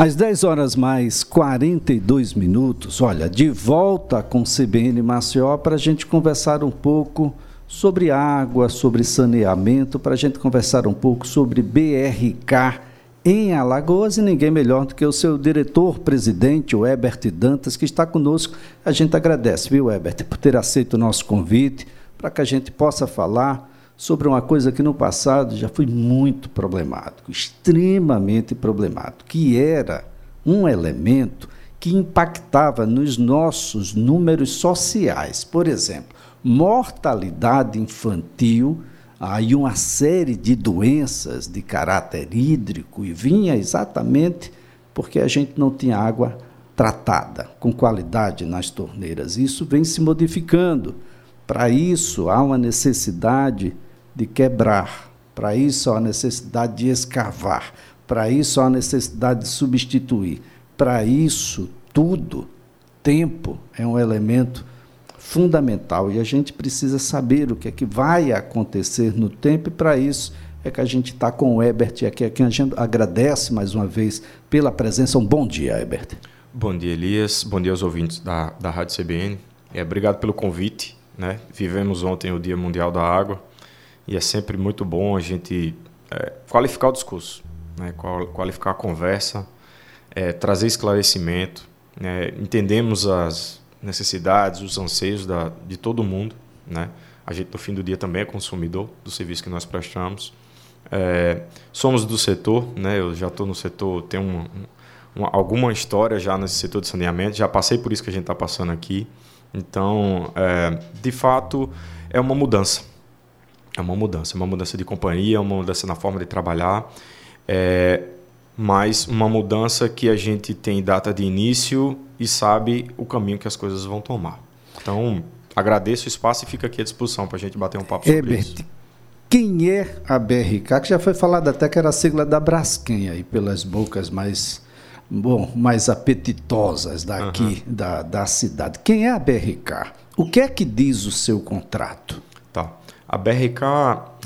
Às 10 horas mais 42 minutos, olha, de volta com CBN Maceió para a gente conversar um pouco sobre água, sobre saneamento, para a gente conversar um pouco sobre BRK em Alagoas e ninguém melhor do que o seu diretor-presidente, o Ebert Dantas, que está conosco. A gente agradece, viu, Ebert, por ter aceito o nosso convite, para que a gente possa falar sobre uma coisa que no passado já foi muito problemático, extremamente problemático, que era um elemento que impactava nos nossos números sociais. Por exemplo, mortalidade infantil aí uma série de doenças de caráter hídrico e vinha exatamente porque a gente não tinha água tratada com qualidade nas torneiras. Isso vem se modificando. Para isso há uma necessidade de quebrar, para isso há necessidade de escavar, para isso há necessidade de substituir. Para isso tudo, tempo é um elemento fundamental e a gente precisa saber o que é que vai acontecer no tempo e para isso é que a gente está com o Ebert aqui, a quem a gente agradece mais uma vez pela presença. Um bom dia, Ebert. Bom dia, Elias. Bom dia aos ouvintes da, da Rádio CBN. É, obrigado pelo convite. Né? Vivemos ontem o Dia Mundial da Água e é sempre muito bom a gente é, qualificar o discurso, né? qualificar a conversa, é, trazer esclarecimento. Né? Entendemos as necessidades, os anseios da, de todo mundo. Né? A gente, no fim do dia, também é consumidor do serviço que nós prestamos. É, somos do setor, né? eu já estou no setor, tenho uma, uma, alguma história já nesse setor de saneamento, já passei por isso que a gente está passando aqui. Então, é, de fato, é uma mudança. É uma mudança, é uma mudança de companhia, é uma mudança na forma de trabalhar. É, mas uma mudança que a gente tem data de início e sabe o caminho que as coisas vão tomar. Então, agradeço o espaço e fica aqui à disposição para a gente bater um papo sobre Herbert, isso. Quem é a BRK? Que já foi falado até que era a sigla da Braskem, aí, pelas bocas mais, bom, mais apetitosas daqui uhum. da, da cidade. Quem é a BRK? O que é que diz o seu contrato? Tá. A BRK,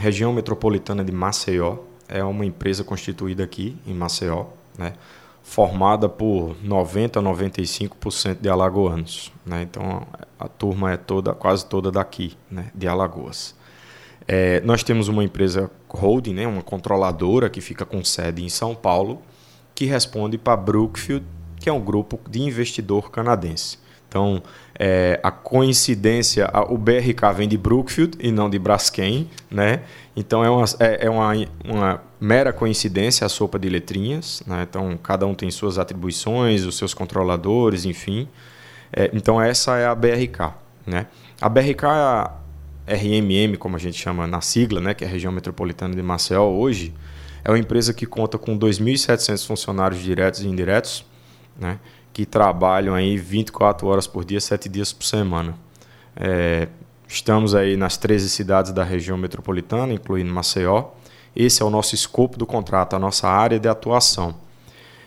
região metropolitana de Maceió, é uma empresa constituída aqui em Maceió, né? formada por 90 a 95% de alagoanos. Né? Então a turma é toda, quase toda daqui, né? de Alagoas. É, nós temos uma empresa holding, né? uma controladora que fica com sede em São Paulo, que responde para Brookfield, que é um grupo de investidor canadense. Então, é, a coincidência, a, o BRK vem de Brookfield e não de Braskem, né? Então é uma, é, é uma, uma mera coincidência a sopa de letrinhas, né? Então cada um tem suas atribuições, os seus controladores, enfim. É, então essa é a BRK, né? A BRK a RMM, como a gente chama na sigla, né? Que é a região metropolitana de Maceió hoje, é uma empresa que conta com 2.700 funcionários diretos e indiretos, né? Que trabalham aí 24 horas por dia, 7 dias por semana. É, estamos aí nas 13 cidades da região metropolitana, incluindo Maceió. Esse é o nosso escopo do contrato, a nossa área de atuação.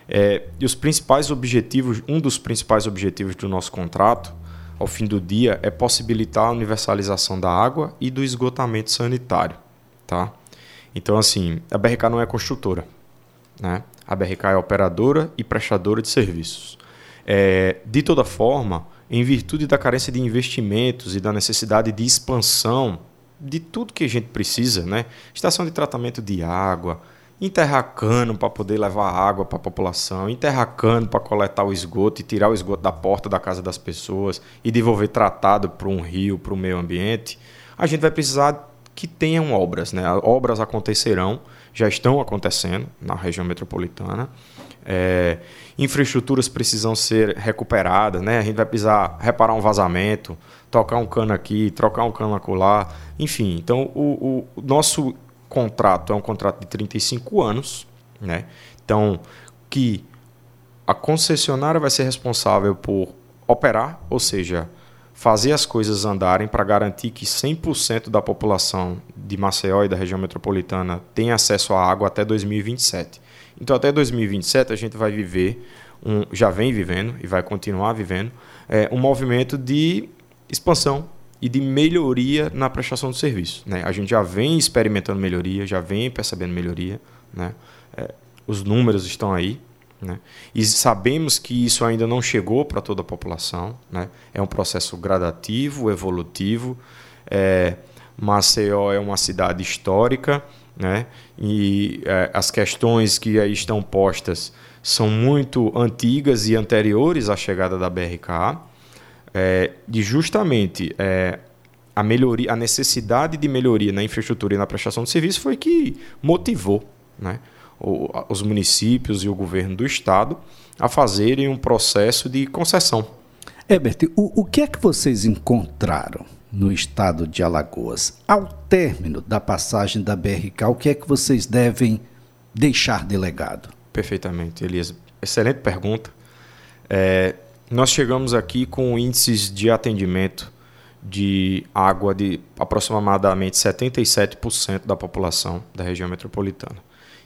É, e os principais objetivos, um dos principais objetivos do nosso contrato, ao fim do dia, é possibilitar a universalização da água e do esgotamento sanitário. Tá? Então, assim, a BRK não é construtora. Né? A BRK é operadora e prestadora de serviços. É, de toda forma, em virtude da carência de investimentos e da necessidade de expansão de tudo que a gente precisa, né? Estação de tratamento de água, enterrar cano para poder levar água para a população, enterrar cano para coletar o esgoto e tirar o esgoto da porta da casa das pessoas e devolver tratado para um rio, para o meio ambiente, a gente vai precisar que tenham obras, né? Obras acontecerão, já estão acontecendo na região metropolitana. É, infraestruturas precisam ser recuperadas, né? A gente vai precisar reparar um vazamento, tocar um cano aqui, trocar um cano acolá, enfim. Então, o, o, nosso contrato é um contrato de 35 anos, né? Então, que a concessionária vai ser responsável por operar, ou seja, fazer as coisas andarem para garantir que 100% da população de Maceió e da região metropolitana tenha acesso à água até 2027. Então, até 2027, a gente vai viver, um, já vem vivendo e vai continuar vivendo, é, um movimento de expansão e de melhoria na prestação de serviço. Né? A gente já vem experimentando melhoria, já vem percebendo melhoria. Né? É, os números estão aí. Né? E sabemos que isso ainda não chegou para toda a população. Né? É um processo gradativo, evolutivo. É, Maceió é uma cidade histórica né? e é, as questões que aí estão postas são muito antigas e anteriores à chegada da BRK. É, de justamente é, a melhoria, a necessidade de melhoria na infraestrutura e na prestação de serviço foi que motivou né, os municípios e o governo do estado a fazerem um processo de concessão. Herbert, o, o que é que vocês encontraram no estado de Alagoas? Ao término da passagem da BRK, o que é que vocês devem deixar de legado? Perfeitamente, Elias. Excelente pergunta. É, nós chegamos aqui com índices de atendimento de água de aproximadamente 77% da população da região metropolitana.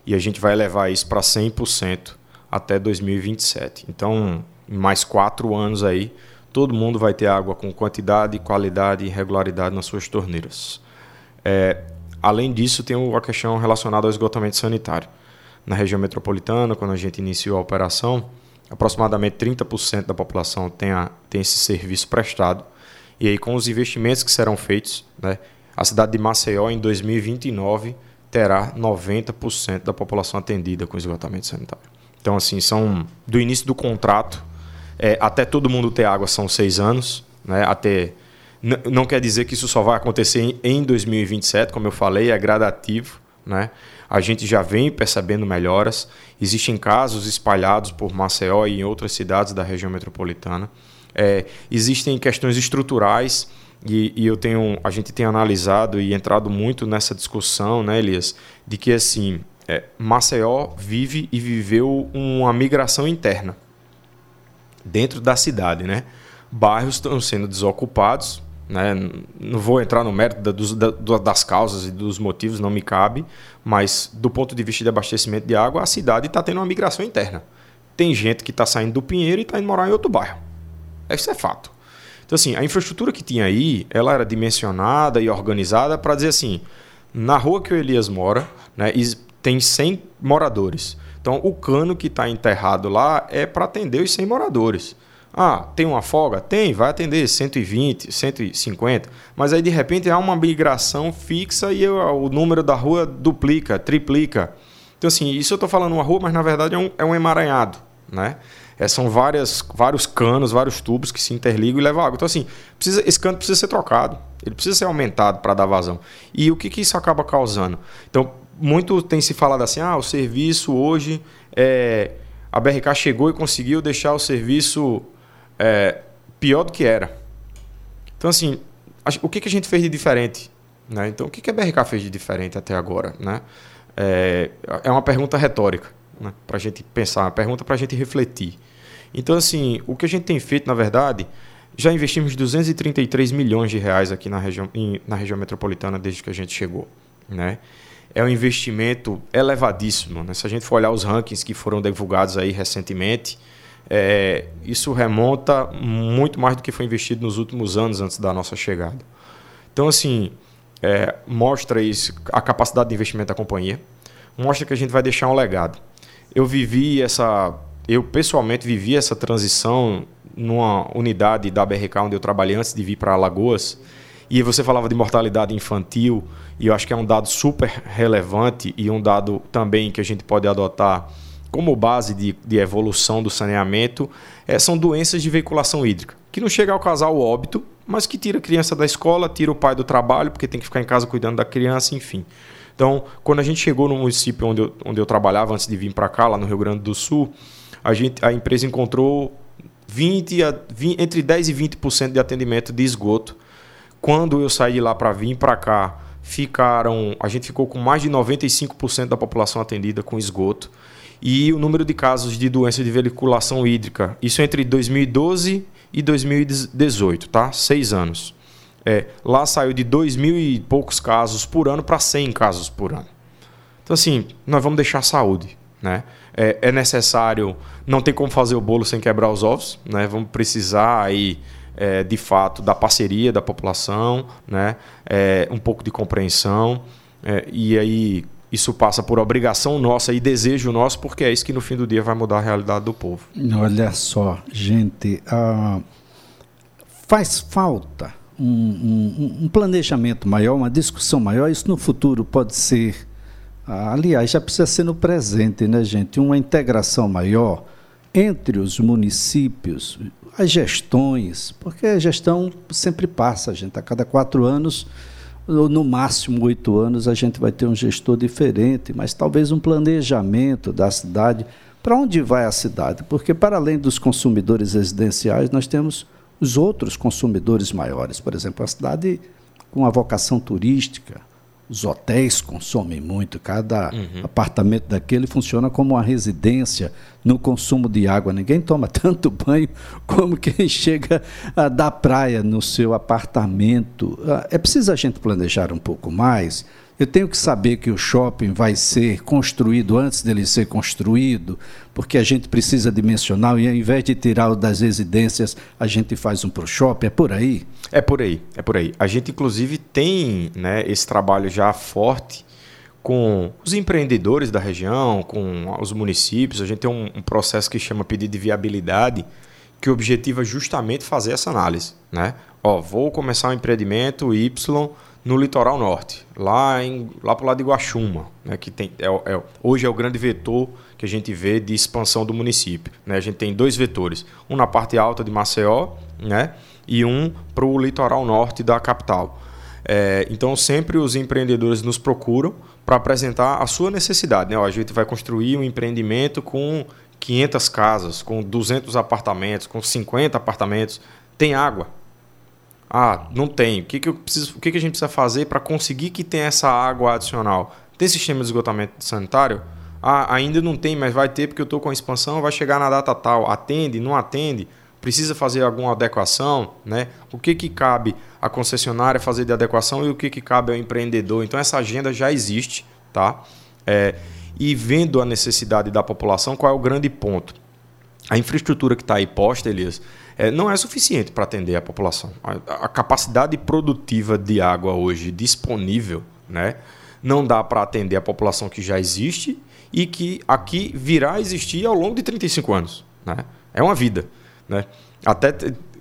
E a gente vai levar isso para 100% até 2027. Então, mais quatro anos aí, todo mundo vai ter água com quantidade, qualidade e regularidade nas suas torneiras. É, além disso, tem a questão relacionada ao esgotamento sanitário. Na região metropolitana, quando a gente iniciou a operação, aproximadamente 30% da população tem, a, tem esse serviço prestado e aí, com os investimentos que serão feitos, né, a cidade de Maceió, em 2029, terá 90% da população atendida com esgotamento sanitário. Então, assim, são do início do contrato é, até todo mundo ter água são seis anos, né, até não quer dizer que isso só vai acontecer em 2027, como eu falei, é gradativo. Né? A gente já vem percebendo melhoras. Existem casos espalhados por Maceió e em outras cidades da região metropolitana. É, existem questões estruturais e, e, eu tenho, a gente tem analisado e entrado muito nessa discussão, né, Elias, de que assim é, Maceió vive e viveu uma migração interna dentro da cidade, né? Bairros estão sendo desocupados, né? Não vou entrar no mérito das causas e dos motivos, não me cabe, mas do ponto de vista de abastecimento de água, a cidade está tendo uma migração interna. Tem gente que está saindo do Pinheiro e está indo morar em outro bairro. Isso é fato. Então, assim, a infraestrutura que tinha aí, ela era dimensionada e organizada para dizer assim, na rua que o Elias mora, né, tem 100 moradores. Então, o cano que está enterrado lá é para atender os 100 moradores. Ah, tem uma folga? Tem, vai atender 120, 150. Mas aí, de repente, há uma migração fixa e o número da rua duplica, triplica. Então, assim, isso eu estou falando uma rua, mas na verdade é um, é um emaranhado, né? É, são várias, vários canos, vários tubos que se interligam e levam água. Então, assim, precisa, esse cano precisa ser trocado. Ele precisa ser aumentado para dar vazão. E o que, que isso acaba causando? Então, muito tem se falado assim, ah, o serviço hoje, é, a BRK chegou e conseguiu deixar o serviço é, pior do que era. Então, assim, o que, que a gente fez de diferente? Né? Então, o que, que a BRK fez de diferente até agora? Né? É, é uma pergunta retórica né? para a gente pensar, uma pergunta para a gente refletir. Então, assim, o que a gente tem feito, na verdade, já investimos 233 milhões de reais aqui na região, em, na região metropolitana desde que a gente chegou. Né? É um investimento elevadíssimo. Né? Se a gente for olhar os rankings que foram divulgados aí recentemente, é, isso remonta muito mais do que foi investido nos últimos anos antes da nossa chegada. Então, assim, é, mostra isso, a capacidade de investimento da companhia, mostra que a gente vai deixar um legado. Eu vivi essa eu pessoalmente vivi essa transição numa unidade da BRK onde eu trabalhei antes de vir para Alagoas. E você falava de mortalidade infantil, e eu acho que é um dado super relevante e um dado também que a gente pode adotar como base de, de evolução do saneamento, é, são doenças de veiculação hídrica, que não chega ao causar o óbito, mas que tira a criança da escola, tira o pai do trabalho, porque tem que ficar em casa cuidando da criança, enfim. Então, quando a gente chegou no município onde eu, onde eu trabalhava antes de vir para cá, lá no Rio Grande do Sul, a, gente, a empresa encontrou 20 a, 20, entre 10 e 20% de atendimento de esgoto. Quando eu saí lá para vir para cá, ficaram, a gente ficou com mais de 95% da população atendida com esgoto. E o número de casos de doença de veiculação hídrica, isso entre 2012 e 2018, tá? Seis anos. É, lá saiu de 2 mil e poucos casos por ano para 100 casos por ano. Então, assim, nós vamos deixar saúde. Né? É, é, necessário, não tem como fazer o bolo sem quebrar os ovos, né? vamos precisar aí, é, de fato da parceria da população, né? É, um pouco de compreensão é, e aí isso passa por obrigação nossa e desejo nosso, porque é isso que no fim do dia vai mudar a realidade do povo. Olha só, gente, uh, faz falta um, um, um, planejamento maior, uma discussão maior. Isso no futuro pode ser, uh, aliás, já precisa ser no presente, né, gente? Uma integração maior entre os municípios, as gestões, porque a gestão sempre passa, gente, a cada quatro anos no máximo oito anos a gente vai ter um gestor diferente, mas talvez um planejamento da cidade. Para onde vai a cidade? Porque, para além dos consumidores residenciais, nós temos os outros consumidores maiores. Por exemplo, a cidade com a vocação turística, os hotéis consomem muito, cada uhum. apartamento daquele funciona como uma residência no consumo de água. Ninguém toma tanto banho como quem chega ah, da praia no seu apartamento. Ah, é preciso a gente planejar um pouco mais eu tenho que saber que o shopping vai ser construído antes dele ser construído, porque a gente precisa dimensional e ao invés de tirar o das residências, a gente faz um para o shopping. É por aí? É por aí, é por aí. A gente, inclusive, tem né, esse trabalho já forte com os empreendedores da região, com os municípios. A gente tem um, um processo que chama pedido de viabilidade, que o objetivo é justamente fazer essa análise. Né? Ó, vou começar um empreendimento Y no litoral norte, lá, em, lá para o lado de Guaxuma, né, que tem, é, é, hoje é o grande vetor que a gente vê de expansão do município. Né? A gente tem dois vetores, um na parte alta de Maceió né, e um para o litoral norte da capital. É, então, sempre os empreendedores nos procuram para apresentar a sua necessidade. Né? Ó, a gente vai construir um empreendimento com 500 casas, com 200 apartamentos, com 50 apartamentos. Tem água, ah, não tem. O que, que, eu preciso, o que, que a gente precisa fazer para conseguir que tenha essa água adicional? Tem sistema de esgotamento sanitário? Ah, ainda não tem, mas vai ter porque eu estou com a expansão, vai chegar na data tal. Atende, não atende? Precisa fazer alguma adequação? Né? O que, que cabe à concessionária fazer de adequação e o que, que cabe ao empreendedor? Então, essa agenda já existe. Tá? É, e vendo a necessidade da população, qual é o grande ponto? A infraestrutura que está aí posta, Elias, é, não é suficiente para atender a população. A, a, capacidade produtiva de água hoje disponível né, não dá para atender a população que já existe e que aqui virá a existir ao longo de 35 anos. Né? É uma vida. Né? Até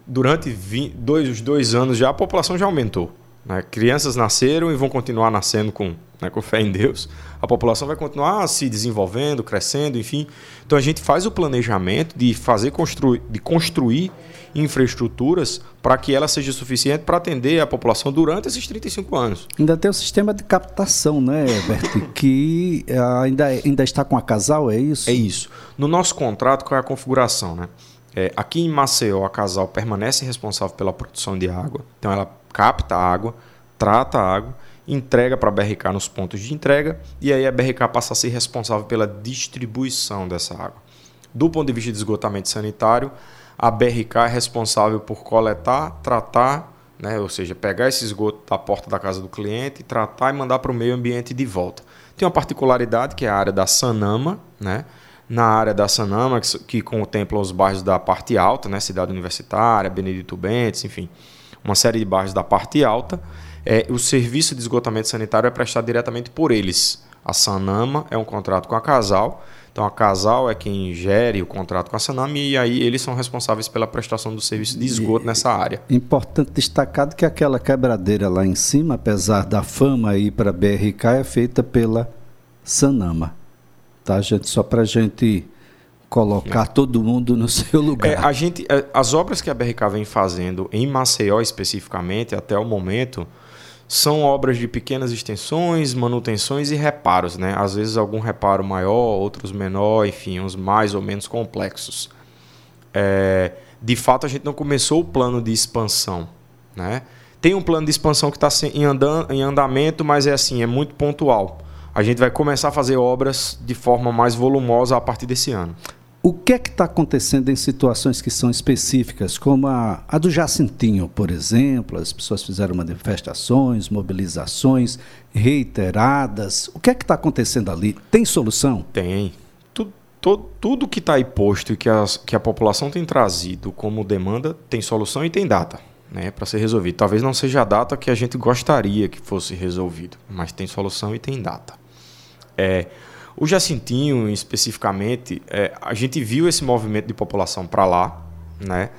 durante 20, dois, os dois anos já a população já aumentou. Né? Crianças nasceram e vão continuar nascendo com, né, com fé em Deus. A população vai continuar se desenvolvendo, crescendo, enfim. Então a gente faz o planejamento de fazer construir, de construir infraestruturas para que ela seja suficiente para atender a população durante esses 35 anos. Ainda tem o sistema de captação, né, Bert, que ainda, ainda está com a casal, é isso? É isso. No nosso contrato, qual é a configuração, né? É, aqui em Maceió, a casal permanece responsável pela produção de água. Então ela capta a água, trata a água, entrega para a BRK nos pontos de entrega e aí a BRK passa a ser responsável pela distribuição dessa água. Do ponto de vista de esgotamento sanitário, a BRK é responsável por coletar, tratar, né, ou seja, pegar esse esgoto da porta da casa do cliente, tratar e mandar para o meio ambiente de volta. Tem uma particularidade que é a área da Sanama, né? Na área da Sanama, que, que contempla os bairros da parte alta, né? Cidade Universitária, Benedito Bentes, enfim, uma série de bairros da parte alta. É, o serviço de esgotamento sanitário é prestado diretamente por eles. A Sanama é um contrato com a Casal então a Casal é quem gere o contrato com a Sanami e aí eles são responsáveis pela prestação do serviço de esgoto e, nessa área. Importante destacar que aquela quebradeira lá em cima, apesar da fama aí para a BRK, é feita pela Sanama. Tá, gente? Só para a gente colocar todo mundo no seu lugar. É, a gente, é, as obras que a BRK vem fazendo em Maceió especificamente até o momento são obras de pequenas extensões, manutenções e reparos, né? Às vezes algum reparo maior, outros menor, enfim, uns mais ou menos complexos. É, de fato, a gente não começou o plano de expansão, né? Tem um plano de expansão que está em, em andamento, mas é assim, é muito pontual. A gente vai começar a fazer obras de forma mais volumosa a partir desse ano. O que é que está acontecendo em situações que são específicas, como a, a, do Jacintinho, por exemplo? As pessoas fizeram manifestações, mobilizações reiteradas. O que é que está acontecendo ali? Tem solução? Tem. Tudo, tudo, tudo que está aí posto e que, as, que a população tem trazido como demanda tem solução e tem data né, para ser resolvido. Talvez não seja a data que a gente gostaria que fosse resolvido, mas tem solução e tem data. É, o Jacintinho, especificamente, é, a gente viu esse movimento de população para lá, né?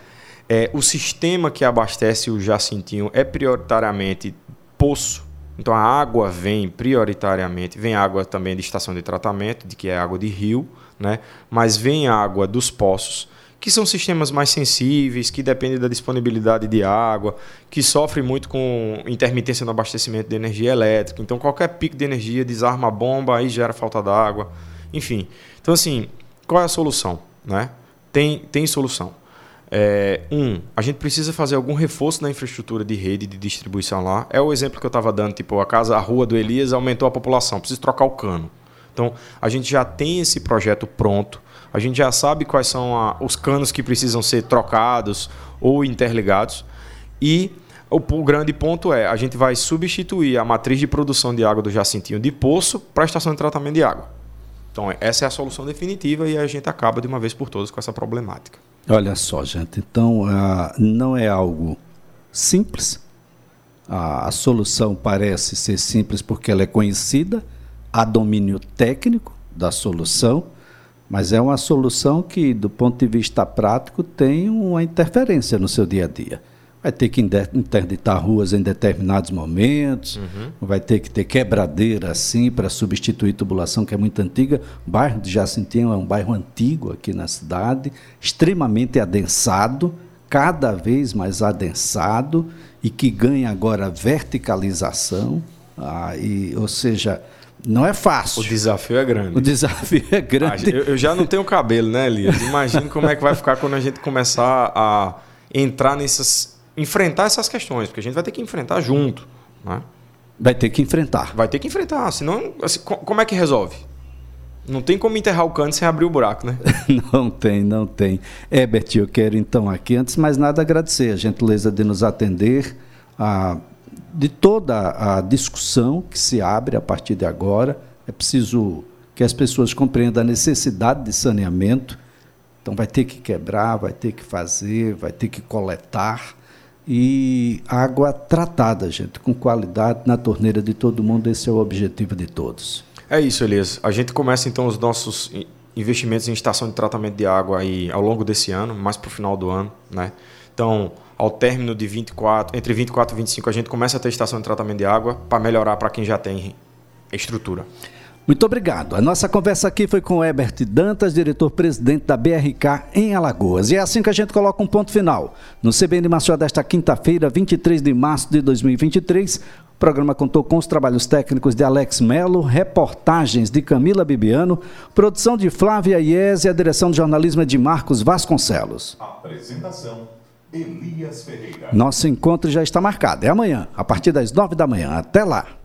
É, o sistema que abastece o Jacintinho é prioritariamente poço. Então a água vem prioritariamente, vem água também de estação de tratamento, de que é água de rio, né? mas vem água dos poços, que são sistemas mais sensíveis, que dependem da disponibilidade de água, que sofrem muito com intermitência no abastecimento de energia elétrica. Então qualquer pico de energia desarma a bomba, aí gera falta d'água. Enfim. Então assim, qual é a solução? Né? Tem, tem solução. É, um, a gente precisa fazer algum reforço na infraestrutura de rede de distribuição lá. É o exemplo que eu estava dando, tipo, a casa, a rua do Elias aumentou a população, precisa trocar o cano. Então, a gente já tem esse projeto pronto, a gente já sabe quais são a, os canos que precisam ser trocados ou interligados. E o, o, grande ponto é, a gente vai substituir a matriz de produção de água do Jacintinho de poço para a estação de tratamento de água. Então, essa é a solução definitiva e a gente acaba de uma vez por todas com essa problemática. Olha só, gente, então uh, não é algo simples. A, a solução parece ser simples porque ela é conhecida, há domínio técnico da solução, mas é uma solução que, do ponto de vista prático, tem uma interferência no seu dia a dia vai ter que interditar ruas em determinados momentos, uhum. vai ter que ter quebradeira assim para substituir tubulação que é muito antiga. O bairro de Jacintinho é um bairro antigo aqui na cidade, extremamente adensado, cada vez mais adensado e que ganha agora verticalização, ah, e, ou seja, não é fácil. O desafio é grande. O desafio é grande. Ah, eu, eu já não tenho cabelo, né, Elias? Imagina como é que vai ficar quando a gente começar a entrar nessas enfrentar essas questões, porque a gente vai ter que enfrentar junto. Né? Vai ter que enfrentar. Vai ter que enfrentar, senão, assim, como é que resolve? Não tem como enterrar o cano sem abrir o buraco, né? não tem, não tem. Herbert, eu quero então aqui, antes de mais nada, agradecer a gentileza de nos atender, a, de toda a discussão que se abre a partir de agora. É preciso que as pessoas compreendam a necessidade de saneamento. Então vai ter que quebrar, vai ter que fazer, vai ter que coletar e água tratada, gente, com qualidade na torneira de todo mundo. Esse é o objetivo de todos. É isso, Elias. A gente começa então os nossos investimentos em estação de tratamento de água aí ao longo desse ano, mais para o final do ano, né? Então, ao término de 24, entre 24 e 25, a gente começa a ter estação de tratamento de água para melhorar para quem já tem estrutura. Muito obrigado. A nossa conversa aqui foi com o Herbert Dantas, diretor-presidente da BRK em Alagoas. E é assim que a gente coloca um ponto final. No CBN Maceió desta quinta-feira, 23 de março de 2023, o programa contou com os trabalhos técnicos de Alex Melo, reportagens de Camila Bibiano, produção de Flávia Ies e a direção de jornalismo é de Marcos Vasconcelos. Apresentação Elias Ferreira. Nosso encontro já está marcado. É amanhã, a partir das nove da manhã. Até lá.